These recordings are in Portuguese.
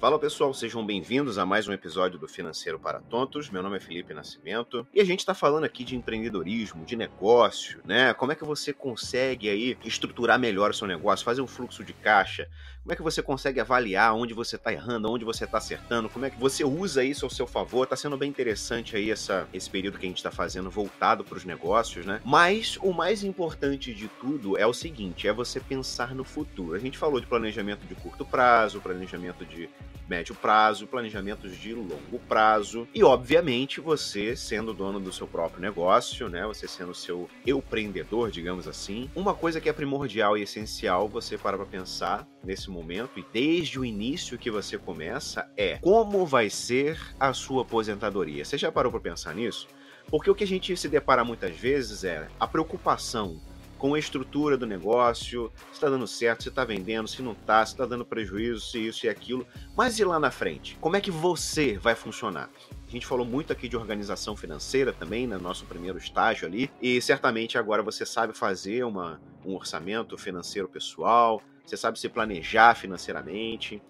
Fala pessoal, sejam bem-vindos a mais um episódio do Financeiro para Tontos. Meu nome é Felipe Nascimento e a gente está falando aqui de empreendedorismo, de negócio, né? Como é que você consegue aí estruturar melhor o seu negócio, fazer um fluxo de caixa? Como é que você consegue avaliar onde você está errando, onde você está acertando? Como é que você usa isso ao seu favor? Tá sendo bem interessante aí essa, esse período que a gente está fazendo voltado para os negócios, né? Mas o mais importante de tudo é o seguinte: é você pensar no futuro. A gente falou de planejamento de curto prazo, planejamento de médio prazo, planejamentos de longo prazo e, obviamente, você sendo dono do seu próprio negócio, né? Você sendo seu empreendedor, digamos assim. Uma coisa que é primordial e essencial você para para pensar nesse momento e desde o início que você começa é como vai ser a sua aposentadoria. Você já parou para pensar nisso? Porque o que a gente se depara muitas vezes é a preocupação com a estrutura do negócio, se está dando certo, se está vendendo, se não está, se está dando prejuízo, se isso e aquilo. Mas e lá na frente? Como é que você vai funcionar? A gente falou muito aqui de organização financeira também, no nosso primeiro estágio ali, e certamente agora você sabe fazer uma, um orçamento financeiro pessoal, você sabe se planejar financeiramente,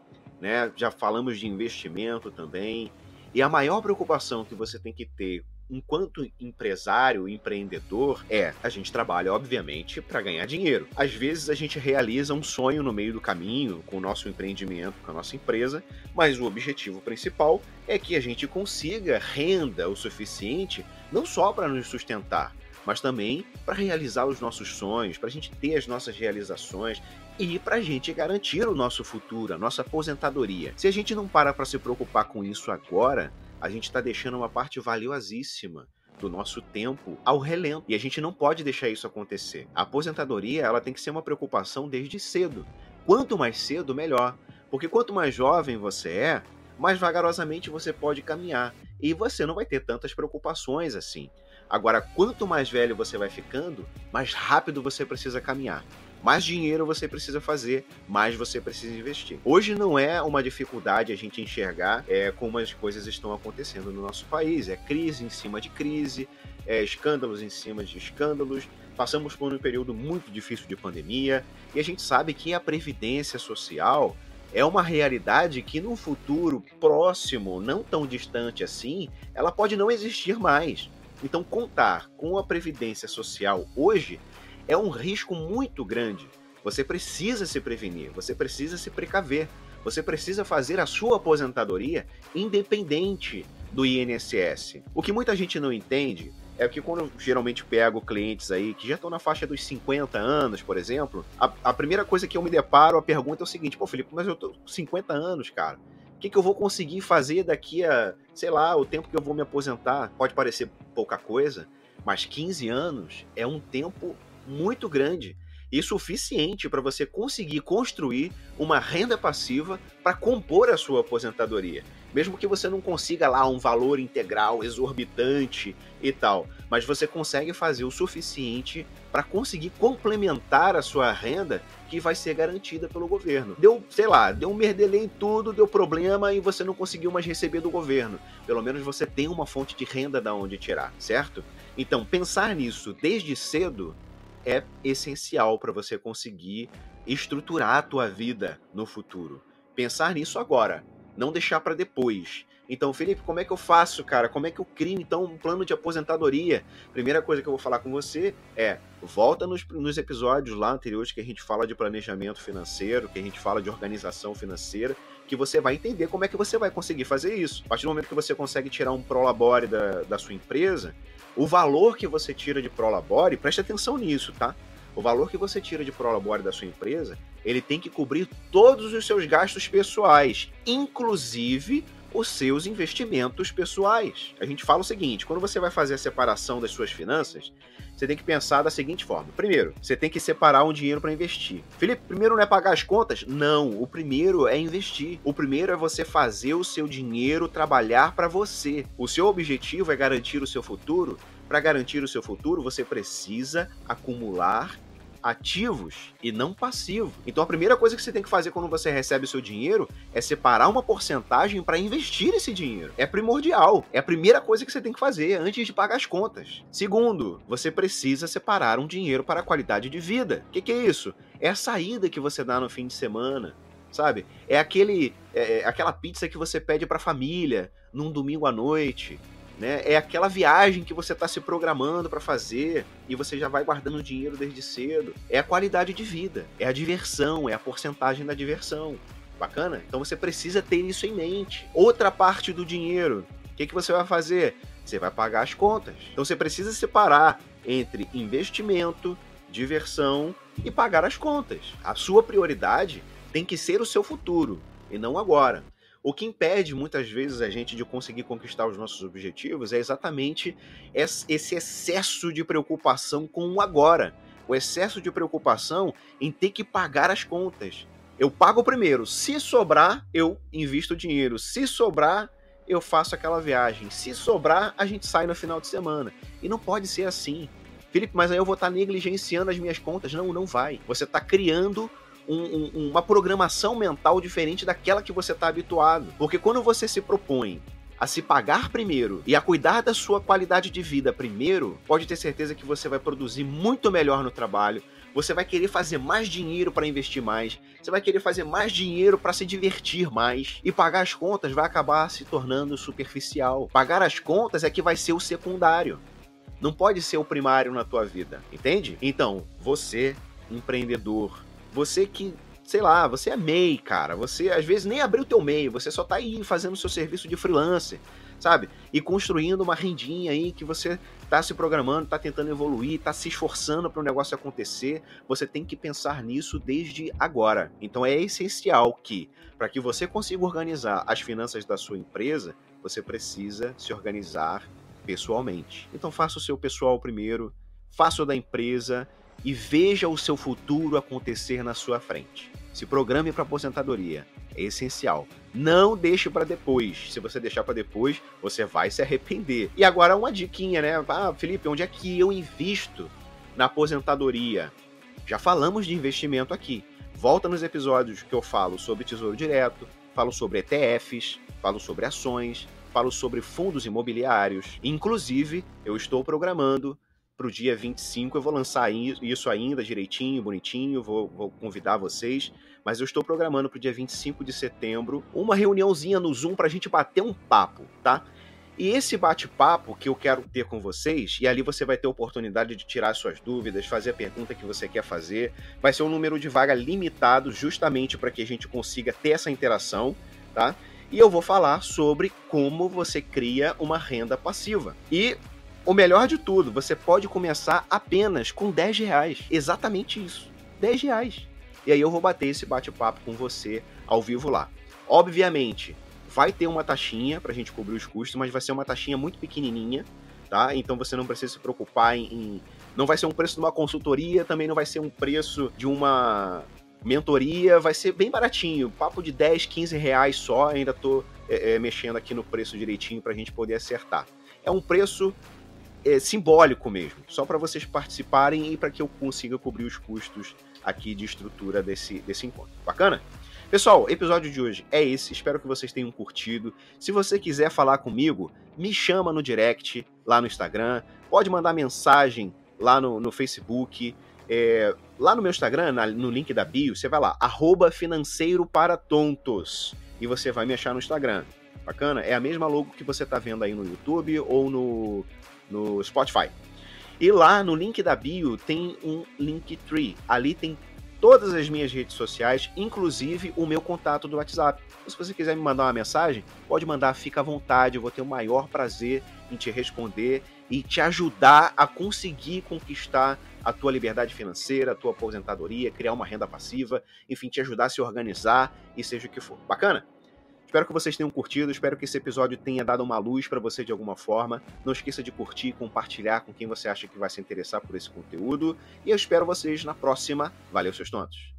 né? Já falamos de investimento também. E a maior preocupação que você tem que ter enquanto empresário, empreendedor, é a gente trabalha, obviamente, para ganhar dinheiro. Às vezes a gente realiza um sonho no meio do caminho com o nosso empreendimento, com a nossa empresa, mas o objetivo principal é que a gente consiga renda o suficiente não só para nos sustentar, mas também para realizar os nossos sonhos, para a gente ter as nossas realizações e para a gente garantir o nosso futuro, a nossa aposentadoria. Se a gente não para para se preocupar com isso agora, a gente está deixando uma parte valiosíssima do nosso tempo ao relento. E a gente não pode deixar isso acontecer. A aposentadoria, ela tem que ser uma preocupação desde cedo. Quanto mais cedo, melhor. Porque quanto mais jovem você é, mais vagarosamente você pode caminhar e você não vai ter tantas preocupações assim. Agora, quanto mais velho você vai ficando, mais rápido você precisa caminhar mais dinheiro você precisa fazer, mais você precisa investir. Hoje não é uma dificuldade a gente enxergar é, como as coisas estão acontecendo no nosso país. É crise em cima de crise, é, escândalos em cima de escândalos. Passamos por um período muito difícil de pandemia e a gente sabe que a previdência social é uma realidade que no futuro próximo, não tão distante assim, ela pode não existir mais. Então, contar com a previdência social hoje é um risco muito grande. Você precisa se prevenir, você precisa se precaver, você precisa fazer a sua aposentadoria independente do INSS. O que muita gente não entende é que quando eu geralmente pego clientes aí que já estão na faixa dos 50 anos, por exemplo, a, a, primeira coisa que eu me deparo, a pergunta é o seguinte: pô, Felipe, mas eu tô com 50 anos, cara. O que, que eu vou conseguir fazer daqui a, sei lá, o tempo que eu vou me aposentar? Pode parecer pouca coisa, mas 15 anos é um tempo muito grande e suficiente para você conseguir construir uma renda passiva para compor a sua aposentadoria. Mesmo que você não consiga lá um valor integral exorbitante e tal, mas você consegue fazer o suficiente para conseguir complementar a sua renda que vai ser garantida pelo governo. Deu, sei lá, deu um merdelê em tudo, deu problema e você não conseguiu mais receber do governo. Pelo menos você tem uma fonte de renda da onde tirar, certo? Então, pensar nisso desde cedo é essencial para você conseguir estruturar a tua vida no futuro. Pensar nisso agora, não deixar para depois. Então, Felipe, como é que eu faço, cara? Como é que eu crio, então, um plano de aposentadoria? Primeira coisa que eu vou falar com você é, volta nos, nos episódios lá anteriores que a gente fala de planejamento financeiro, que a gente fala de organização financeira, que você vai entender como é que você vai conseguir fazer isso. A partir do momento que você consegue tirar um prolabore da, da sua empresa, o valor que você tira de Prolabore, preste atenção nisso, tá? O valor que você tira de Prolabore da sua empresa, ele tem que cobrir todos os seus gastos pessoais, inclusive os seus investimentos pessoais. A gente fala o seguinte: quando você vai fazer a separação das suas finanças, você tem que pensar da seguinte forma: primeiro, você tem que separar um dinheiro para investir. Felipe, primeiro não é pagar as contas? Não, o primeiro é investir. O primeiro é você fazer o seu dinheiro trabalhar para você. O seu objetivo é garantir o seu futuro. Para garantir o seu futuro, você precisa acumular ativos e não passivos. Então a primeira coisa que você tem que fazer quando você recebe o seu dinheiro é separar uma porcentagem para investir esse dinheiro. É primordial. É a primeira coisa que você tem que fazer antes de pagar as contas. Segundo, você precisa separar um dinheiro para a qualidade de vida. O que, que é isso? É a saída que você dá no fim de semana sabe? É aquele é, é aquela pizza que você pede para família num domingo à noite, né? É aquela viagem que você está se programando para fazer e você já vai guardando dinheiro desde cedo. É a qualidade de vida, é a diversão, é a porcentagem da diversão. Bacana? Então você precisa ter isso em mente. Outra parte do dinheiro, o que, que você vai fazer? Você vai pagar as contas. Então você precisa separar entre investimento, diversão e pagar as contas. A sua prioridade tem que ser o seu futuro e não agora. O que impede muitas vezes a gente de conseguir conquistar os nossos objetivos é exatamente esse excesso de preocupação com o agora. O excesso de preocupação em ter que pagar as contas. Eu pago primeiro, se sobrar, eu invisto dinheiro. Se sobrar, eu faço aquela viagem. Se sobrar, a gente sai no final de semana. E não pode ser assim. Felipe, mas aí eu vou estar negligenciando as minhas contas. Não, não vai. Você está criando um, um, uma programação mental diferente daquela que você está habituado. Porque quando você se propõe a se pagar primeiro e a cuidar da sua qualidade de vida primeiro, pode ter certeza que você vai produzir muito melhor no trabalho. Você vai querer fazer mais dinheiro para investir mais, você vai querer fazer mais dinheiro para se divertir mais e pagar as contas vai acabar se tornando superficial. Pagar as contas é que vai ser o secundário. Não pode ser o primário na tua vida, entende? Então, você, empreendedor, você que, sei lá, você é MEI, cara. Você às vezes nem abriu teu MEI, você só tá aí fazendo seu serviço de freelancer, sabe? E construindo uma rendinha aí que você tá se programando, tá tentando evoluir, tá se esforçando para o negócio acontecer. Você tem que pensar nisso desde agora. Então é essencial que, para que você consiga organizar as finanças da sua empresa, você precisa se organizar pessoalmente. Então faça o seu pessoal primeiro, faça o da empresa e veja o seu futuro acontecer na sua frente. Se programe para aposentadoria, é essencial. Não deixe para depois. Se você deixar para depois, você vai se arrepender. E agora uma diquinha, né? Ah, Felipe, onde é que eu invisto na aposentadoria? Já falamos de investimento aqui. Volta nos episódios que eu falo sobre tesouro direto, falo sobre ETFs, falo sobre ações, falo sobre fundos imobiliários. Inclusive, eu estou programando para o dia 25. Eu vou lançar isso ainda direitinho, bonitinho, vou, vou convidar vocês. Mas eu estou programando para o dia 25 de setembro uma reuniãozinha no Zoom para a gente bater um papo, tá? E esse bate-papo que eu quero ter com vocês, e ali você vai ter oportunidade de tirar suas dúvidas, fazer a pergunta que você quer fazer, vai ser um número de vaga limitado justamente para que a gente consiga ter essa interação, tá? e eu vou falar sobre como você cria uma renda passiva. E o melhor de tudo, você pode começar apenas com 10 reais. Exatamente isso. 10 reais. E aí eu vou bater esse bate-papo com você ao vivo lá. Obviamente, vai ter uma taxinha para a gente cobrir os custos, mas vai ser uma taxinha muito pequenininha, tá? Então você não precisa se preocupar em, em... Não vai ser um preço de uma consultoria, também não vai ser um preço de uma mentoria vai ser bem baratinho, papo de 10, 15 reais só, ainda tô é, é, mexendo aqui no preço direitinho para a gente poder acertar. É um preço é, simbólico mesmo, só para vocês participarem e para que eu consiga cobrir os custos aqui de estrutura desse, desse encontro. Bacana? Pessoal, episódio de hoje é esse. Espero que vocês tenham curtido. Se você quiser falar comigo, me chama no direct lá no Instagram. Pode mandar mensagem lá no, no Facebook. É, lá no meu Instagram, na, no link da bio, você vai lá, arroba financeiro para tontos. E você vai me achar no Instagram. Bacana? É a mesma logo que você está vendo aí no YouTube ou no, no Spotify. E lá no link da bio tem um Linktree. Ali tem todas as minhas redes sociais, inclusive o meu contato do WhatsApp. Então, se você quiser me mandar uma mensagem, pode mandar, fica à vontade, eu vou ter o maior prazer em te responder e te ajudar a conseguir conquistar a tua liberdade financeira, a tua aposentadoria, criar uma renda passiva, enfim, te ajudar a se organizar e seja o que for. Bacana? Espero que vocês tenham curtido, espero que esse episódio tenha dado uma luz para você de alguma forma. Não esqueça de curtir, compartilhar com quem você acha que vai se interessar por esse conteúdo. E eu espero vocês na próxima. Valeu, seus tontos!